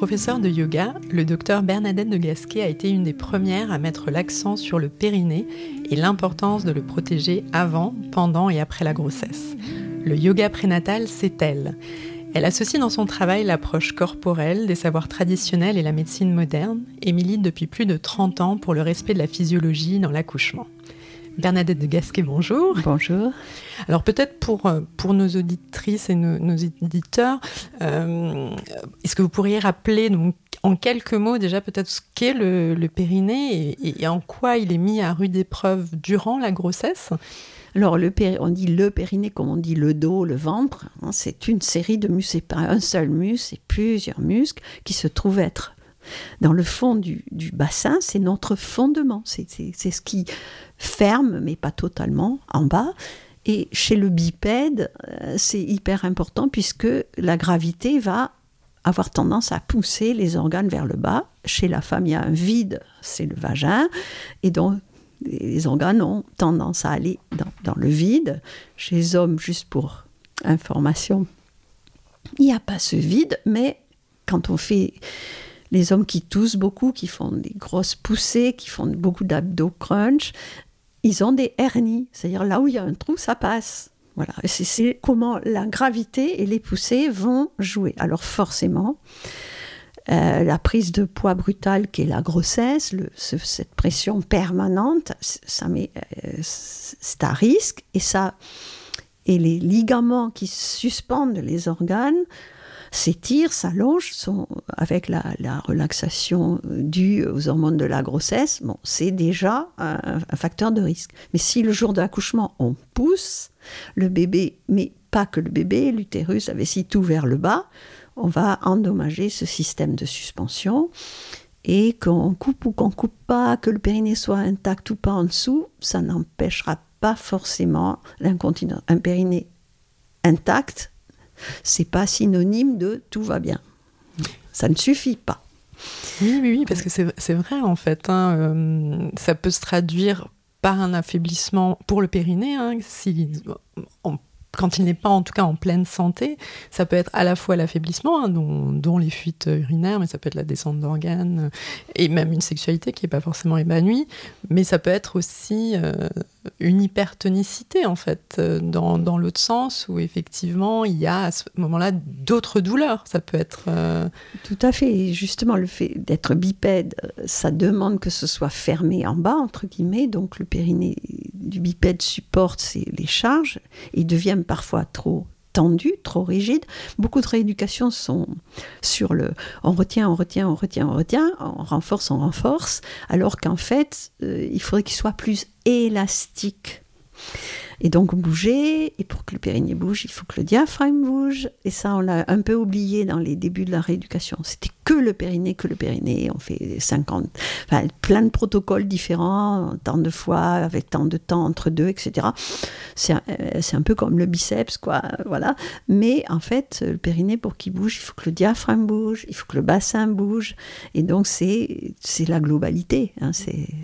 Médecin et professeur de yoga, le docteur Bernadette de Gasquet a été une des premières à mettre l'accent sur le périnée et l'importance de le protéger avant, pendant et après la grossesse. Le yoga prénatal, c'est elle. Elle associe dans son travail l'approche corporelle des savoirs traditionnels et la médecine moderne et milite depuis plus de 30 ans pour le respect de la physiologie dans l'accouchement. Bernadette de Gasquet, bonjour. Bonjour. Alors peut-être pour, euh, pour nos auditrices et nos, éditeurs, euh, est-ce que vous pourriez rappeler donc, en quelques mots déjà peut-être ce qu'est le, périnée et, en quoi il est mis à rude épreuve durant la grossesse? Alors, le on dit le périnée comme on dit le dos, le ventre. Hein, c'est une série de muscles, c'est pas un seul muscle, c'est plusieurs muscles qui se trouvent être dans le fond du, bassin, c'est notre fondement, c'est ce qui ferme, mais pas totalement, en bas. Et chez le bipède, euh, c'est hyper important puisque la gravité va avoir tendance à pousser les organes vers le bas. Chez la femme, il y a un vide, c'est le vagin, et donc les organes ont tendance à aller dans, dans le vide. Chez les hommes, juste pour information, il n'y a pas ce vide, mais quand on fait les hommes qui toussent beaucoup, qui font des grosses poussées, qui font beaucoup d'abdos crunch, ils ont des hernies. C'est-à-dire là où il y a un trou, ça passe. Voilà. C'est comment la gravité et les poussées vont jouer. Alors forcément, euh, la prise de poids brutale qui est la grossesse, cette pression permanente, ça met, euh, c'est à risque et ça et les ligaments qui suspendent les organes s'étirent, s'allongent, sont avec la, relaxation due aux hormones de la grossesse, bon, c'est déjà un, facteur de risque. Mais si le jour de l'accouchement, on pousse le bébé, mais pas que le bébé, l'utérus, la vessie tout vers le bas, on va endommager ce système de suspension. Et qu'on coupe ou qu'on coupe pas, que le périnée soit intact ou pas en dessous, ça n'empêchera pas forcément l'incontinence. Un périnée intact c'est pas synonyme de tout va bien. Ça ne suffit pas. Oui, oui, oui parce que c'est vrai en fait. Hein, euh, ça peut se traduire par un affaiblissement pour le périnée, hein, quand il n'est pas en tout cas en pleine santé, ça peut être à la fois l'affaiblissement, hein, dont, les fuites urinaires, mais ça peut être la descente d'organes, euh, et même une sexualité qui n'est pas forcément épanouie, mais ça peut être aussi euh, une hypertonicité en fait, euh, dans, dans l'autre sens, où effectivement il y a à ce moment-là d'autres douleurs. Ça peut être... Tout à fait, et justement le fait d'être bipède, ça demande que ce soit fermé en bas, entre guillemets, donc le périnée du bipède supporte les charges, et devient parfois trop tendu, trop rigide. Beaucoup de rééducations sont sur le on retient, on retient, on retient, on retient, on renforce, on renforce, alors qu'en fait, euh, il faudrait qu'il soit plus élastique. Et donc bouger, et pour que le périnée bouge, il faut que le diaphragme bouge. Et ça, on l'a un peu oublié dans les débuts de la rééducation. C'était que le périnée, que le périnée. On fait 50, enfin, plein de protocoles différents, tant de fois, avec tant de temps entre deux, etc. C'est un, euh, un, peu comme le biceps, quoi. Voilà. Mais en fait, le périnée, pour qu'il bouge, il faut que le diaphragme bouge, il faut que le bassin bouge. Et donc, c'est la globalité. Hein,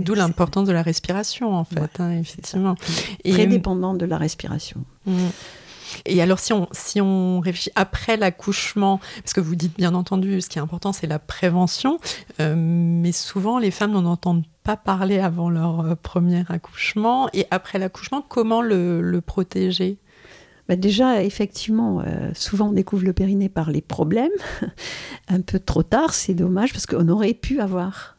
D'où l'importance de la respiration, en fait, hein, effectivement. Et, Très dépendant de la respiration. Mm. Et alors, si on, si on réfléchit après l'accouchement, parce que vous dites bien entendu, ce qui est important, c'est la prévention, euh, mais souvent les femmes n'en entendent pas parler avant leur euh, premier accouchement. Et après l'accouchement, comment le, le protéger? Bah, Déjà, effectivement, euh, souvent on découvre le périnée par les problèmes. Un peu trop tard, c'est dommage parce qu'on aurait pu avoir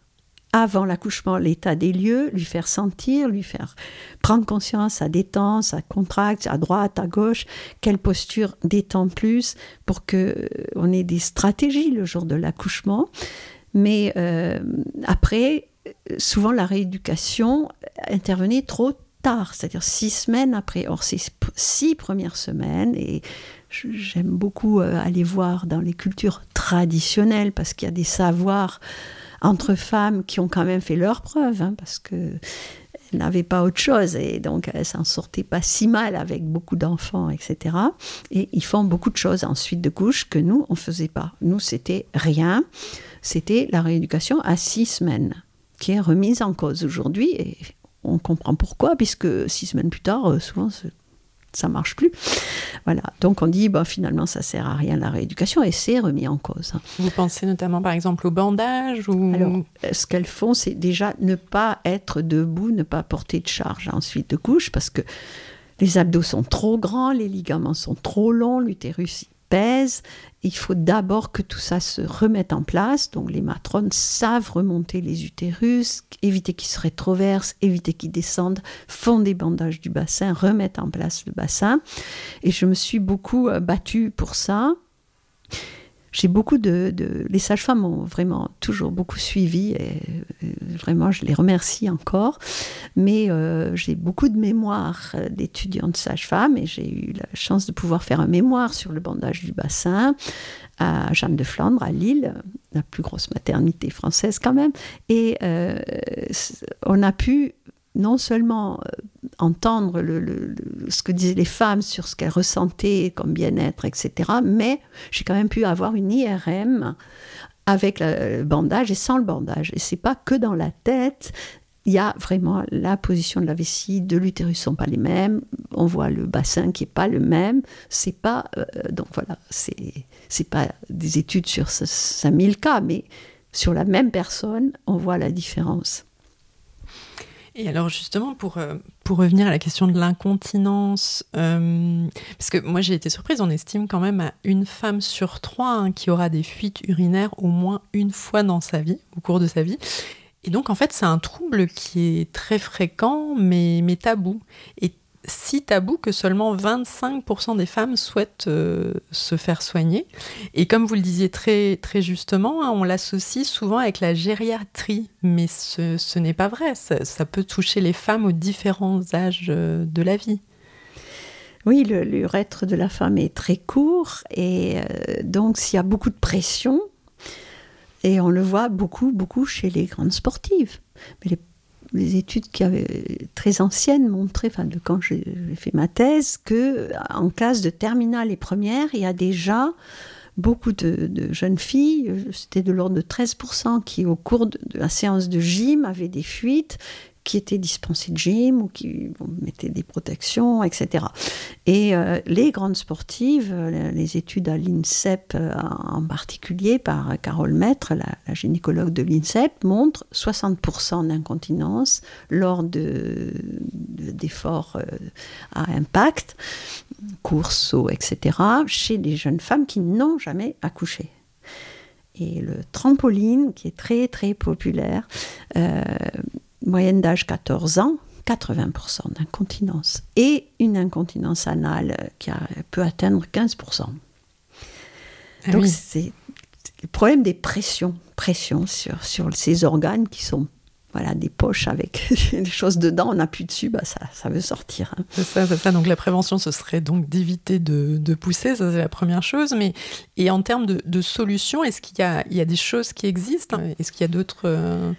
avant l'accouchement l'état des lieux, lui faire sentir, lui faire prendre conscience, ça détend, ça contracte, à droite, à gauche, quelle posture détend plus pour que euh, on ait des stratégies le jour de l'accouchement. Mais euh, après, souvent la rééducation intervenait trop tard, c'est-à-dire six semaines après. Or, ces six premières semaines, et j'aime beaucoup euh, aller voir dans les cultures traditionnelles parce qu'il y a des savoirs entre femmes qui ont quand même fait leurs preuves, hein, parce que n'avaient pas autre chose et donc elles s'en sortaient pas si mal avec beaucoup d'enfants, etc. Et ils font beaucoup de choses ensuite de couche que nous on faisait pas. Nous c'était rien, c'était la rééducation à six semaines qui est remise en cause aujourd'hui et on comprend pourquoi, puisque six semaines plus tard, euh, souvent, ça marche plus. Voilà. Donc on dit, bah, finalement, ça sert à rien la rééducation et c'est remis en cause. Vous pensez notamment, par exemple, au bandage ou... Alors, ce qu'elles font, c'est déjà ne pas être debout, ne pas porter de charge ensuite de couche, parce que les abdos sont trop grands, les ligaments sont trop longs, l'utérus pèse. Il faut d'abord que tout ça se remette en place. Donc les matrones savent remonter les utérus, éviter qu'ils se rétroversent, éviter qu'ils descendent, font des bandages du bassin, remettent en place le bassin. Et je me suis beaucoup euh, battue pour ça j'ai beaucoup de, Les sages-femmes ont vraiment toujours beaucoup suivi et euh, vraiment je les remercie encore. Mais euh, j'ai beaucoup de mémoires euh, d'étudiantes sages-femmes et j'ai eu la chance de pouvoir faire un mémoire sur le bandage du bassin à Jeanne de Flandre, à Lille, la plus grosse maternité française quand même. Et on a pu non seulement entendre ce que disaient les femmes sur ce qu'elles ressentaient comme bien-être, etc., mais j'ai quand même pu avoir une IRM avec le bandage et sans le bandage. Et c'est pas que dans la tête. Il y a vraiment la position de la vessie, de l'utérus sont pas les mêmes. On voit le bassin qui est pas le même. C'est pas euh, donc voilà, c'est c'est pas des études sur 5000 cas, mais sur la même personne, on voit la différence. Et alors justement, pour, euh, pour revenir à la question de l'incontinence, euh, parce que moi j'ai été surprise, on estime quand même à une femme sur trois hein, qui aura des fuites urinaires au moins une fois dans sa vie, au cours de sa vie. Et donc en fait c'est un trouble qui est très fréquent mais, mais tabou. Et si tabou que seulement 25% des femmes souhaitent euh, se faire soigner. Et comme vous le disiez très, très justement, hein, on l'associe souvent avec la gériatrie, mais ce, n'est pas vrai. Ça, peut toucher les femmes aux différents âges euh, de la vie. Oui, l'urètre de la femme est très court et euh, donc s'il y a beaucoup de pression, et on le voit beaucoup, beaucoup chez les grandes sportives. Mais les les études qui avaient très anciennes montraient, enfin de quand j'ai fait ma thèse, que en classe de terminale et première, il y a déjà beaucoup de, jeunes filles, c'était de l'ordre de 13%, qui au cours de, la séance de gym avaient des fuites qui étaient dispensés de gym ou qui mettaient des protections, etc. Et euh, les grandes sportives, euh, les études à l'INSEP euh, en particulier par Carole Maître, la, gynécologue de l'INSEP, montrent 60% d'incontinence lors d'efforts à impact, course, saut, etc., chez des jeunes femmes qui n'ont jamais accouché et le trampoline, qui est très très populaire, moyenne d'âge 14 ans, 80% d'incontinence et une incontinence anale qui peut atteindre 15%. Ah Donc c'est le problème des pressions, pressions sur, sur ces organes qui sont voilà, des poches avec des choses dedans, on plus dessus, bah ça, ça veut sortir. Hein. C'est ça, c'est ça. Donc la prévention, ce serait donc d'éviter de, de, pousser, ça c'est la première chose. Mais et en termes de, de solutions, est-ce qu'il y a, il y a des choses qui existent? Est-ce qu'il y a d'autres euh,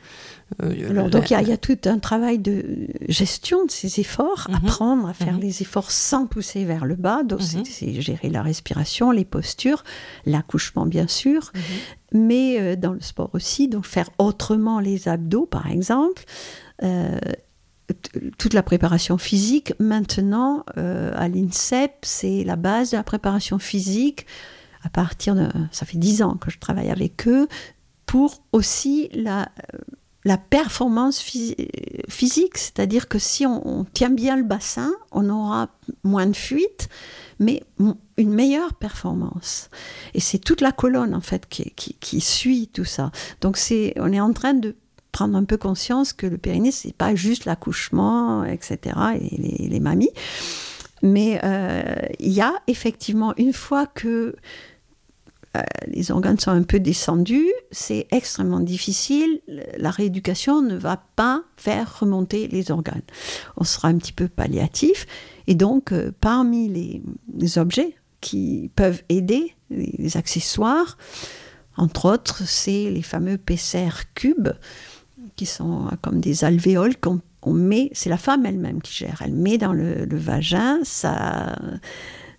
euh, Alors, donc, il y, a tout un travail de gestion de ces efforts, mhm. apprendre à faire mhm. les efforts sans pousser vers le bas. Donc, mhm. c'est gérer la respiration, les postures, l'accouchement, bien sûr, mais euh, dans le sport aussi, donc faire autrement les abdos, par exemple. Euh, toute la préparation physique, maintenant, à l'INSEP, c'est la base de la préparation physique. À partir de. Ça fait dix ans que je travaille avec eux, pour aussi la la performance physique, c'est-à-dire que si on, tient bien le bassin, on aura moins de fuite, mais une meilleure performance. Et c'est toute la colonne en fait qui, suit tout ça. Donc c'est, on est en train de prendre un peu conscience que le périnée c'est pas juste l'accouchement, etc. et les, mamies, mais euh, il y a effectivement une fois que les organes sont un peu descendus, c'est extrêmement difficile. La rééducation ne va pas faire remonter les organes. On sera un petit peu palliatif. Et donc, euh, parmi les, objets qui peuvent aider, les, accessoires, entre autres, c'est les fameux PCR cubes, qui sont comme des alvéoles qu'on met, c'est la femme elle-même qui gère, elle met dans le, le vagin, ça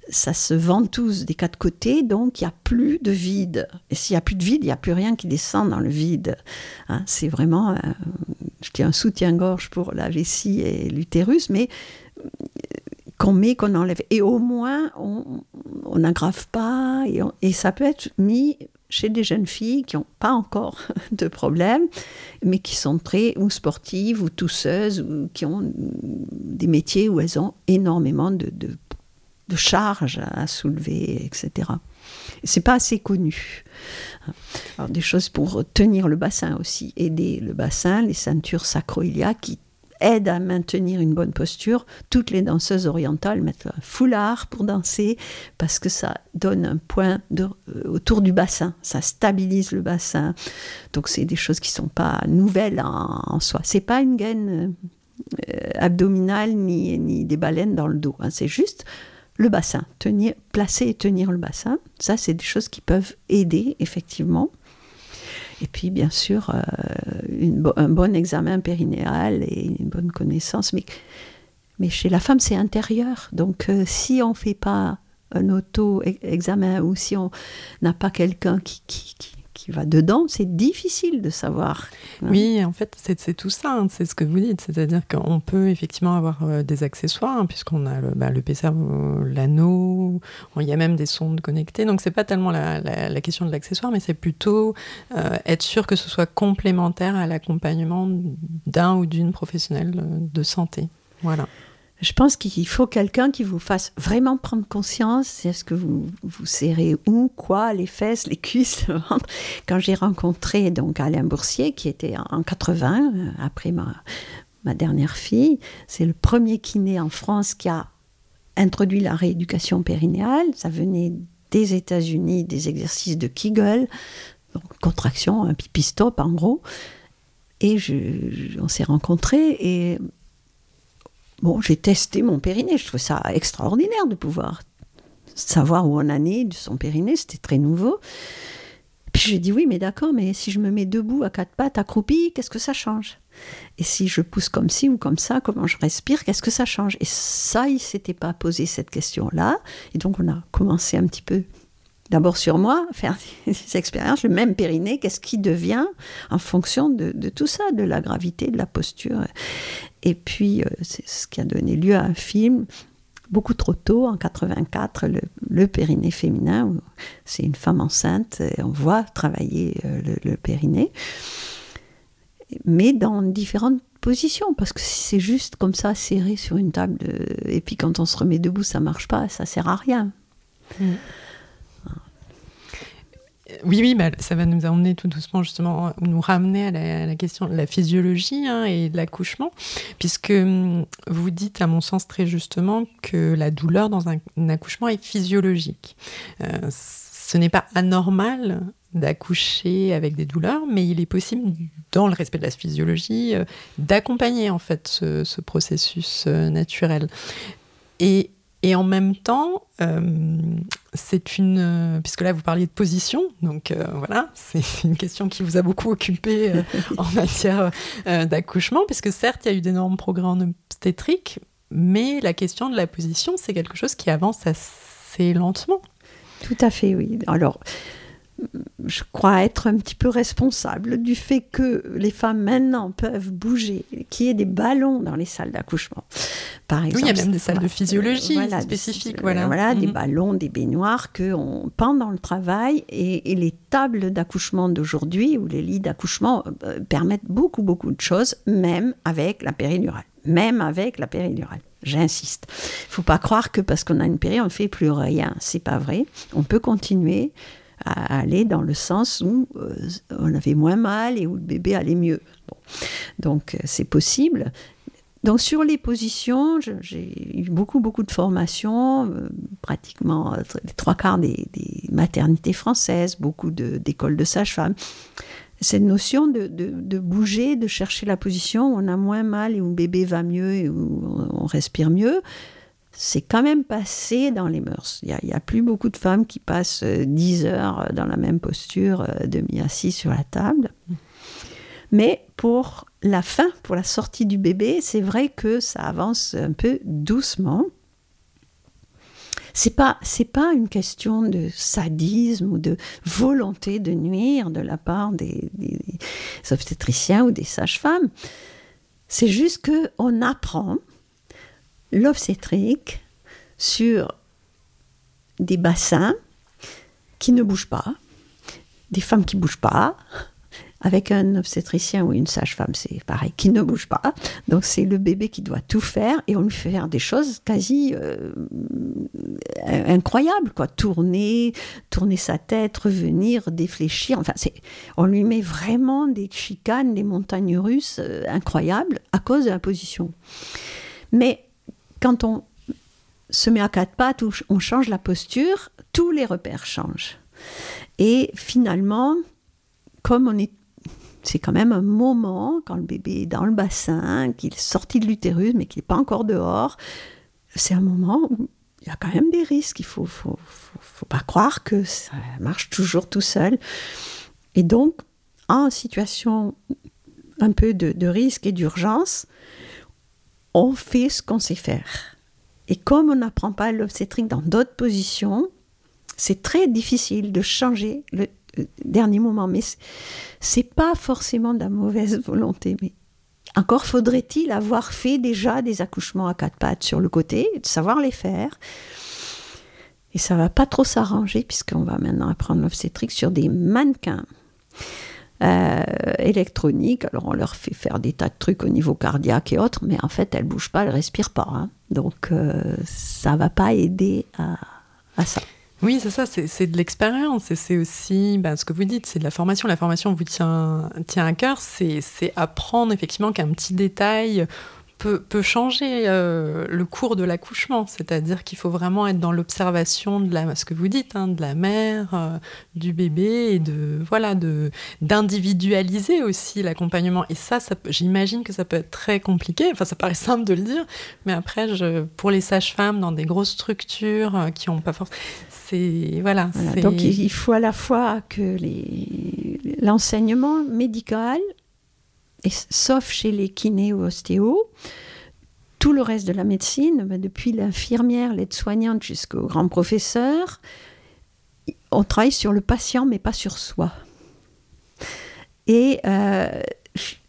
ça se ventouse des quatre côtés, donc il n'y a plus de vide. Et s'il n'y a plus de vide, il n'y a plus rien qui descend dans le vide. Hein, c'est vraiment, je dis un soutien-gorge pour la vessie et l'utérus, mais euh, qu'on met, qu'on enlève. Et au moins, on n'aggrave pas, et, ça peut être mis chez des jeunes filles qui n'ont pas encore de problème, mais qui sont très ou sportives ou tousseuses, ou qui ont des métiers où elles ont énormément de, de de charges à soulever, etc. C'est pas assez connu. Des choses pour tenir le bassin aussi, aider le bassin, les ceintures sacroiliaques qui aident à maintenir une bonne posture. Toutes les danseuses orientales mettent un foulard pour danser parce que ça donne un point euh, autour du bassin, ça stabilise le bassin. Donc c'est des choses qui sont pas nouvelles en, soi. C'est pas une gaine euh, abdominale ni, ni des baleines dans le dos. Hein. C'est juste le bassin, tenir, placer et tenir le bassin, ça c'est des choses qui peuvent aider effectivement. Et puis bien sûr, euh, un bon examen périnéal et une bonne connaissance. Mais, mais chez la femme, c'est intérieur. Donc euh, si on ne fait pas un auto-examen ou si on n'a pas quelqu'un qui, qui, qui va dedans, c'est difficile de savoir. Hein. Oui, en fait, c'est tout ça, hein, c'est ce que vous dites. C'est-à-dire qu'on peut effectivement avoir euh, des accessoires, hein, puisqu'on a le, bah, PCR, l'anneau, il y a même des sondes connectées. Donc, c'est pas tellement la, question de l'accessoire, mais c'est plutôt euh, être sûr que ce soit complémentaire à l'accompagnement d'un ou d'une professionnelle de santé. Voilà. Je pense qu'il faut quelqu'un qui vous fasse vraiment prendre conscience. Est-ce que vous vous serrez où, quoi, les fesses, les cuisses, le ventre Quand j'ai rencontré donc Alain Boursier, qui était en 80, euh, après ma, dernière fille, c'est le premier kiné en France qui a introduit la rééducation périnéale. Ça venait des États-Unis, des exercices de Kegel, donc contraction, un pipi stop en gros. Et on s'est rencontrés et Bon, j'ai testé mon périnée. Je trouve ça extraordinaire de pouvoir savoir où on en est de son périnée. C'était très nouveau. Puis j'ai dit oui, mais d'accord, mais si je me mets debout à quatre pattes, accroupi, qu'est-ce que ça change? Et si je pousse comme ci ou comme ça, comment je respire, qu'est-ce que ça change? Et ça, il s'était pas posé cette question-là. Et donc on a commencé un petit peu d'abord sur moi, faire des expériences, le même périnée, qu'est-ce qui devient en fonction de, tout ça, de la gravité, de la posture. Et puis, euh, c'est ce qui a donné lieu à un film beaucoup trop tôt, en 84, le, périnée féminin, c'est une femme enceinte, et on voit travailler euh, le, périnée, mais dans différentes positions, parce que si c'est juste comme ça, serré sur une table, et puis quand on se remet debout, ça marche pas, ça sert à rien. Mm. Oui, oui, bah, ça va nous emmener tout doucement, justement, nous ramener à la, question de la physiologie hein, et de l'accouchement, puisque hum, vous dites, à mon sens, très justement, que la douleur dans un, accouchement est physiologique. Euh, ce n'est pas anormal d'accoucher avec des douleurs, mais il est possible, dans le respect de la physiologie, euh, d'accompagner en fait ce, processus euh, naturel. Et et en même temps, euh, c'est une. Euh, puisque là, vous parliez de position, donc euh, voilà, c'est une question qui vous a beaucoup occupé en matière d'accouchement, puisque certes, il y a eu d'énormes progrès en obstétrique, mais la question de la position, c'est quelque chose qui avance assez lentement. Tout à fait, oui. Alors, je crois être un petit peu responsable du fait que les femmes maintenant peuvent bouger, qu'il y ait des ballons dans les salles d'accouchement. Par exemple, oui, il y a même des salles de physiologie spécifiques. Voilà, voilà des mhm. ballons, des baignoires que on pendant le travail et, les tables d'accouchement d'aujourd'hui ou les lits d'accouchement euh, permettent beaucoup, beaucoup de choses, même avec la péridurale. Même avec la péridurale. J'insiste. Il faut pas croire que parce qu'on a une péri, on ne fait plus rien. C'est pas vrai. On peut continuer à aller dans le sens où euh, on avait moins mal et où le bébé allait mieux. Donc euh, c'est possible. Donc sur les positions, j'ai eu beaucoup beaucoup de formations, euh, pratiquement les trois quarts des, maternités françaises, beaucoup d'écoles de, sage-femme. Cette notion de, de, bouger, de chercher la position où on a moins mal et où le bébé va mieux et où on respire mieux, c'est quand même passé dans les mœurs. Il n'y a, plus beaucoup de femmes qui passent 10 euh, heures dans la même posture, euh, demi-assis sur la table. Mais pour la fin, pour la sortie du bébé, c'est vrai que ça avance un peu doucement. C'est pas c'est pas une question de sadisme ou de volonté de nuire de la part des, des obstétriciens ou des sages-femmes. C'est juste que on apprend l'obstétrique sur des bassins qui ne bougent pas, des femmes qui ne bougent pas, avec un obstétricien ou une sage-femme, c'est pareil, qui ne bouge pas. Donc c'est le bébé qui doit tout faire et on lui fait faire des choses quasi euh, incroyables, quoi. Tourner, tourner sa tête, revenir, défléchir. Enfin, c'est, on lui met vraiment des chicanes, des montagnes russes euh, incroyables à cause de la position. Mais quand on se met à quatre pattes ou on change la posture, tous les repères changent. Et finalement, comme on est c'est quand même un moment quand le bébé est dans le bassin, qu'il est sorti de l'utérus mais qu'il n'est pas encore dehors. C'est un moment où il y a quand même des risques. Il faut, faut, pas croire que ça marche toujours tout seul. Et donc, en situation un peu de risque et d'urgence, on fait ce qu'on sait faire. Et comme on n'apprend pas l'obstétrique dans d'autres positions, c'est très difficile de changer le dernier moment. Mais c'est pas forcément de la mauvaise volonté. Mais encore faudrait-il avoir fait déjà des accouchements à quatre pattes sur le côté, de savoir les faire. Et ça va pas trop s'arranger puisqu'on va maintenant apprendre l'obstétrique sur des mannequins. Euh, électroniques. Alors on leur fait faire des tas de trucs au niveau cardiaque et autres, mais en fait elles bougent pas, elles respirent pas. Hein. Donc euh, ça va pas aider à, ça. Oui, c'est ça, c'est de l'expérience et c'est aussi bah, ce que vous dites, c'est de la formation. La formation vous tient, tient à cœur, c'est apprendre effectivement qu'un petit détail peut, changer euh, le cours de l'accouchement. C'est-à-dire qu'il faut vraiment être dans l'observation de la, ce que vous dites, hein, de la mère, euh, du bébé, et de voilà, de d'individualiser aussi l'accompagnement. Et ça, ça j'imagine que ça peut être très compliqué. Enfin, ça paraît simple de le dire, mais après, je, pour les sages-femmes dans des grosses structures euh, qui n'ont pas forcément c'est voilà, Donc il faut à la fois que l'enseignement médical sauf chez les kinés ou ostéos, tout le reste de la médecine, ben, depuis l'infirmière, l'aide-soignante jusqu'au grand professeur, on travaille sur le patient mais pas sur soi. Et euh,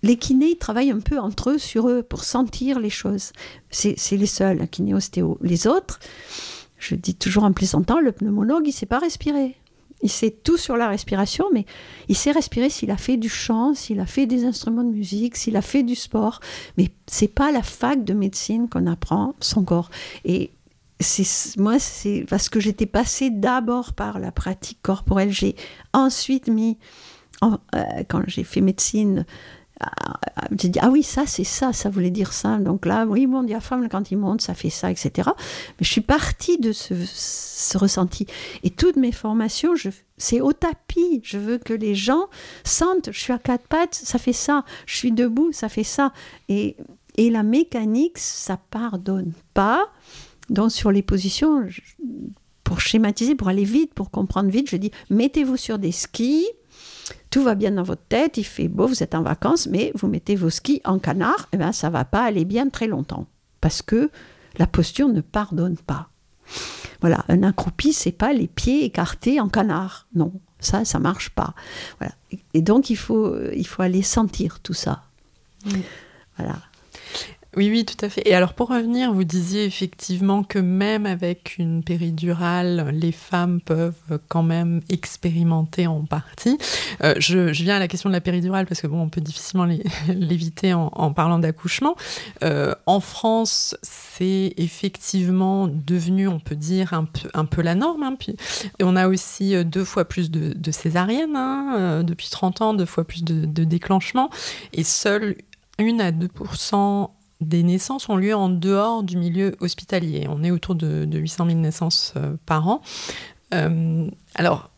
les kinés travaillent un peu entre eux sur eux pour sentir les choses. C'est les seuls, kinés ostéo. Les autres, je dis toujours en plaisantant, le pneumologue, il ne sait pas respirer. Il sait tout sur la respiration, mais il sait respirer s'il a fait du chant, s'il a fait des instruments de musique, s'il a fait du sport. Mais c'est pas la fac de médecine qu'on apprend son corps. Et moi, c'est parce que j'étais passée d'abord par la pratique corporelle. J'ai ensuite mis, euh, quand j'ai fait médecine, j'ai dit, ah oui, ça, c'est ça, ça voulait dire ça. Donc là, oui, mon diaphragme, quand il monte, ça fait ça, etc. Mais je suis partie de ce, ce ressenti. Et toutes mes formations, c'est au tapis. Je veux que les gens sentent, je suis à quatre pattes, ça fait ça. Je suis debout, ça fait ça. Et, et la mécanique, ça pardonne pas. Donc sur les positions, pour schématiser, pour aller vite, pour comprendre vite, je dis, mettez-vous sur des skis tout va bien dans votre tête, il fait beau, vous êtes en vacances, mais vous mettez vos skis en canard, et eh bien ça va pas aller bien très longtemps parce que la posture ne pardonne pas. Voilà, un accroupi, c'est pas les pieds écartés en canard, non. Ça, ça marche pas. Voilà. Et donc, il faut, il faut aller sentir tout ça. Voilà. Oui, oui, tout à fait. Et alors pour revenir, vous disiez effectivement que même avec une péridurale, les femmes peuvent quand même expérimenter en partie. Euh, je, viens à la question de la péridurale parce que bon, on peut difficilement l'éviter en, parlant d'accouchement. Euh, en France, c'est effectivement devenu, on peut dire, un peu, la norme. Hein, on a aussi euh, deux fois plus de, césariennes hein, depuis 30 ans, deux fois plus de, de déclenchements, et seule une à 2 des naissances ont lieu en dehors du milieu hospitalier. On est autour de, 800 000 naissances euh, par an. Euh, alors,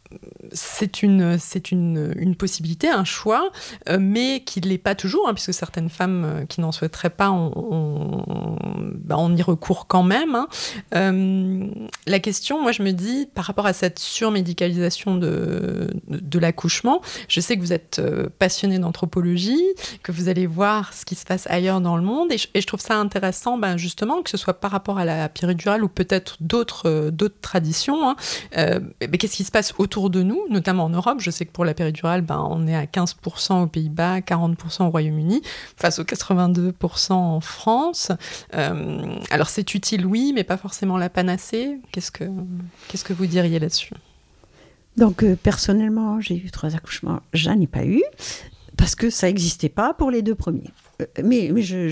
c'est une, c'est une, une, possibilité, un choix, euh, mais qui ne l'est pas toujours, hein, puisque certaines femmes euh, qui n'en souhaiteraient pas, on, bah, y recourt quand même. Hein. Euh, la question, moi je me dis, par rapport à cette surmédicalisation de, de, l'accouchement, je sais que vous êtes passionné d'anthropologie, que vous allez voir ce qui se passe ailleurs dans le monde, et je, trouve ça intéressant, ben, justement, que ce soit par rapport à la péridurale ou peut-être d'autres, d'autres traditions, hein, qu'est-ce qui se passe autour de nous, notamment en Europe. Je sais que pour la péridurale, ben, on est à 15% aux Pays-Bas, 40% au Royaume-Uni, face aux 82% en France. Euh, alors c'est utile, oui, mais pas forcément la panacée. Qu'est-ce que, qu'est-ce que vous diriez là-dessus? Donc euh, personnellement, j'ai eu trois accouchements, j'en ai pas eu parce que ça n'existait pas pour les deux premiers. Euh, mais, je,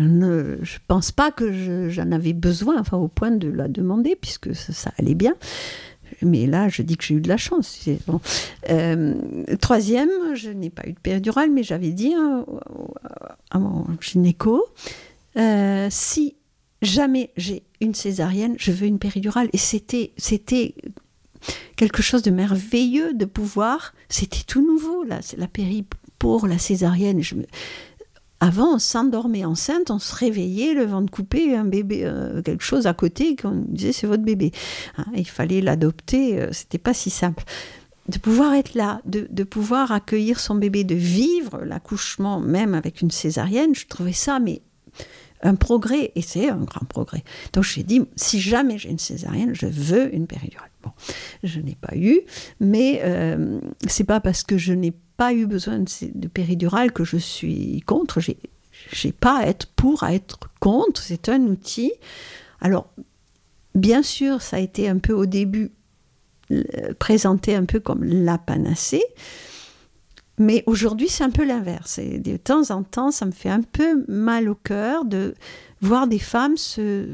ne pense pas que j'en avais besoin, enfin au point de la demander, puisque ça allait bien. Mais là, je dis que j'ai eu de la chance. Euh, troisième, je n'ai pas eu de péridurale, mais j'avais dit à mon gynéco, euh, si jamais j'ai une césarienne, je veux une péridurale. Et c'était, quelque chose de merveilleux de pouvoir. C'était tout nouveau là, la péri pour la césarienne. Avant, on s'endormait enceinte, on se réveillait, le ventre coupé, un bébé, euh, quelque chose à côté, qu'on disait c'est votre bébé. Hein, il fallait l'adopter, euh, c'était pas si simple. De pouvoir être là, de, pouvoir accueillir son bébé, de vivre l'accouchement, même avec une césarienne, je trouvais ça, mais un progrès, et c'est un grand progrès. Donc j'ai dit, si jamais j'ai une césarienne, je veux une péridurale. Bon, je n'ai pas eu, mais euh, c'est pas parce que je n'ai pas eu besoin de, de péridurale que je suis contre. J'ai, j'ai pas à être pour, à être contre. C'est un outil. Alors, bien sûr, ça a été un peu au début euh, présenté un peu comme la panacée. Mais aujourd'hui, c'est un peu l'inverse. Et de temps en temps, ça me fait un peu mal au cœur de voir des femmes se,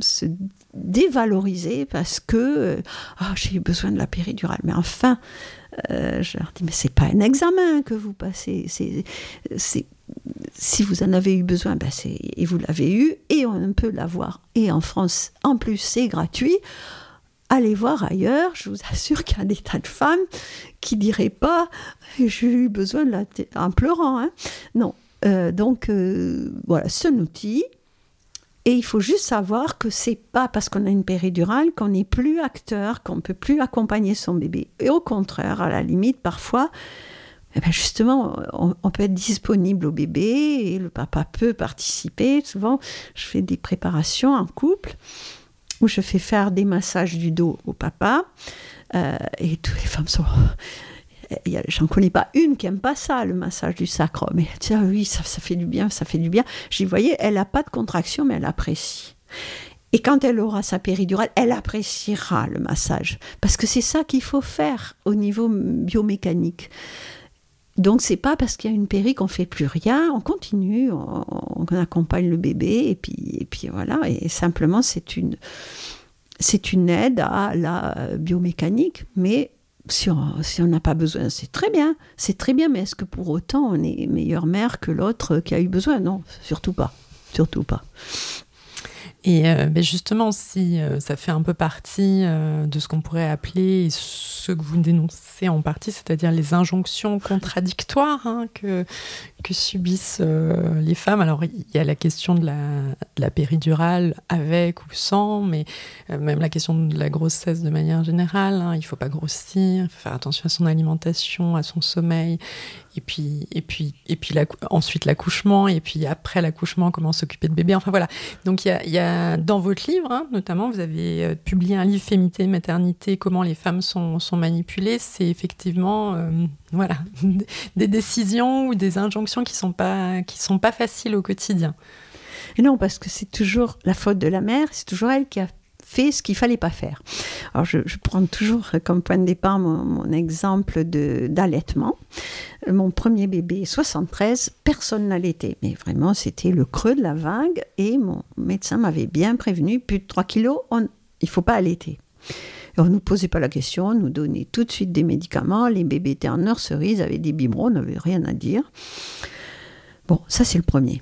se dévaloriser parce que ah, j'ai besoin de la péridurale. Mais enfin, euh, je leur dis, mais c'est pas un examen que vous passez. Si vous en avez eu besoin, ben et vous l'avez eu, et on peut l'avoir. Et en France, en plus, c'est gratuit. Allez voir ailleurs, je vous assure qu'il y a des tas de femmes qui diraient pas j'ai eu besoin de la en pleurant. Hein. Non. Euh, donc euh, voilà, c'est un outil et il faut juste savoir que c'est pas parce qu'on a une péridurale qu'on n'est plus acteur, qu'on peut plus accompagner son bébé. Et au contraire, à la limite, parfois, eh ben justement, on, peut être disponible au bébé et le papa peut participer. Souvent, je fais des préparations en couple où je fais faire des massages du dos au papa. Euh, et toutes les femmes sont J'en connais pas une qui aime pas ça, le massage du sacre. Mais tiens, oui, ça, ça fait du bien, ça fait du bien. J'y voyais, elle n'a pas de contraction, mais elle apprécie. Et quand elle aura sa péridurale, elle appréciera le massage. Parce que c'est ça qu'il faut faire au niveau biomécanique. Donc c'est pas parce qu'il y a une péri qu'on fait plus rien, on continue, on, on, accompagne le bébé et puis et puis voilà et simplement c'est une c'est une aide à la biomécanique, mais si on n'a pas besoin, c'est très bien, c'est très bien, mais est-ce que pour autant on est meilleure mère que l'autre qui a eu besoin? Non, surtout pas, surtout pas. Et euh, ben justement, si euh, ça fait un peu partie euh, de ce qu'on pourrait appeler ce que vous dénoncez en partie, c'est-à-dire les injonctions contradictoires hein, que, subissent les femmes. Alors, il y a la question de la, de la péridurale avec ou sans, mais même la question de la grossesse de manière générale. Hein. il ne faut pas grossir, il faut faire attention à son alimentation, à son sommeil et puis et puis et puis ensuite l'accouchement et puis après l'accouchement comment s'occuper de bébé enfin voilà donc il y a, dans votre livre, hein, notamment, vous avez euh, publié un livre Féminité, maternité, comment les femmes sont, sont manipulées. C'est effectivement euh, voilà, des décisions ou des injonctions qui sont, pas, qui sont pas faciles au quotidien. Non, parce que c'est toujours la faute de la mère, c'est toujours elle qui a ce qu'il fallait pas faire. Alors je, prends toujours comme point de départ mon, exemple d'allaitement. Mon premier bébé, 73, personne n'allaitait. Mais vraiment, c'était le creux de la vague et mon médecin m'avait bien prévenu, plus de 3 kilos, on, il faut pas allaiter. on ne nous posait pas la question, on nous donnait tout de suite des médicaments. Les bébés étaient en nurserie, ils avaient des biberons, on n'avait rien à dire. Bon, ça c'est le premier.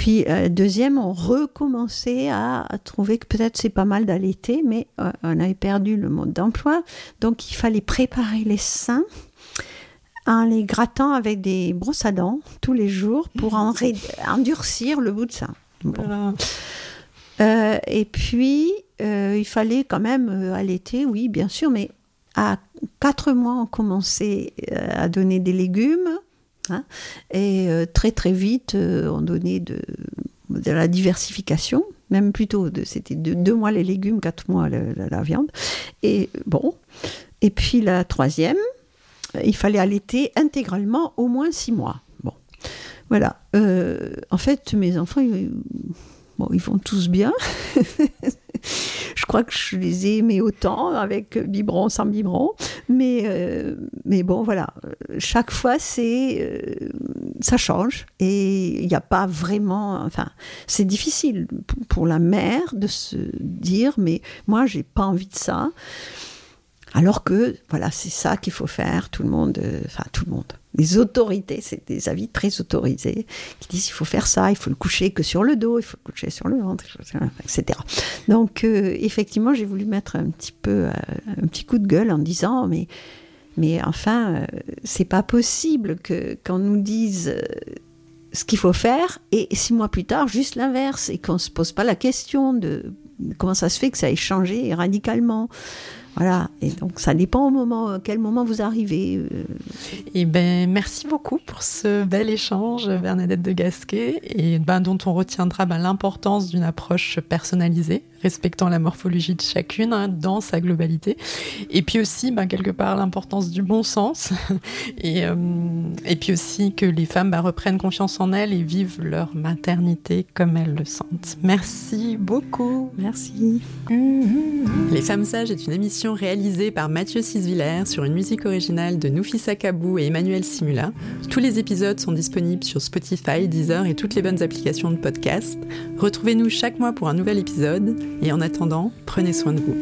Puis euh, deuxième, on recommençait à, trouver que peut-être c'est pas mal d'allaiter, mais euh, on avait perdu le mode d'emploi. Donc il fallait préparer les seins en les grattant avec des brosses à dents tous les jours pour en endurcir le bout de sein. Euh, et puis, il fallait quand même allaiter, oui, bien sûr, mais à quatre mois, on commençait à donner des légumes Hein. et euh, très très vite, euh, on donnait de, la diversification, même plutôt, c'était de, deux mois les légumes, quatre mois la, viande. Et bon, et puis la troisième, il fallait allaiter intégralement au moins six mois. Bon, voilà. Euh, en fait, mes enfants, bon, ils vont tous bien. je crois que je les ai aimés autant avec biberon, sans biberon. Mais, euh, mais bon, voilà. Chaque fois, c'est, euh, ça change. Et il n'y a pas vraiment. Enfin, c'est difficile pour la mère de se dire, mais moi, j'ai pas envie de ça. Alors que, voilà, c'est ça qu'il faut faire. Tout le monde, euh, enfin, tout le monde les autorités, c'est des avis très autorisés, qui disent il faut faire ça, il faut le coucher que sur le dos, il faut le coucher sur le ventre, etc. Donc euh, effectivement, j'ai voulu mettre un petit peu euh, un petit coup de gueule en disant mais mais enfin euh, c'est pas possible que qu'on nous dise ce qu'il faut faire et six mois plus tard juste l'inverse et qu'on se pose pas la question de comment ça se fait que ça ait changé radicalement. Voilà, et donc ça dépend au moment, quel moment vous arrivez. Euh. Et ben merci beaucoup pour ce bel échange, Bernadette de Gasquet, et ben, dont on retiendra ben, l'importance d'une approche personnalisée respectant la morphologie de chacune hein, dans sa globalité. Et puis aussi, ben, quelque part, l'importance du bon sens. et, euh, et puis aussi que les femmes ben, reprennent confiance en elles et vivent leur maternité comme elles le sentent. Merci beaucoup. Merci. Les Femmes Sages est une émission réalisée par Mathieu Sisviller sur une musique originale de Noufissa Kabou et Emmanuel Simula. Tous les épisodes sont disponibles sur Spotify, Deezer et toutes les bonnes applications de podcast. Retrouvez-nous chaque mois pour un nouvel épisode. Et en attendant, prenez soin de vous.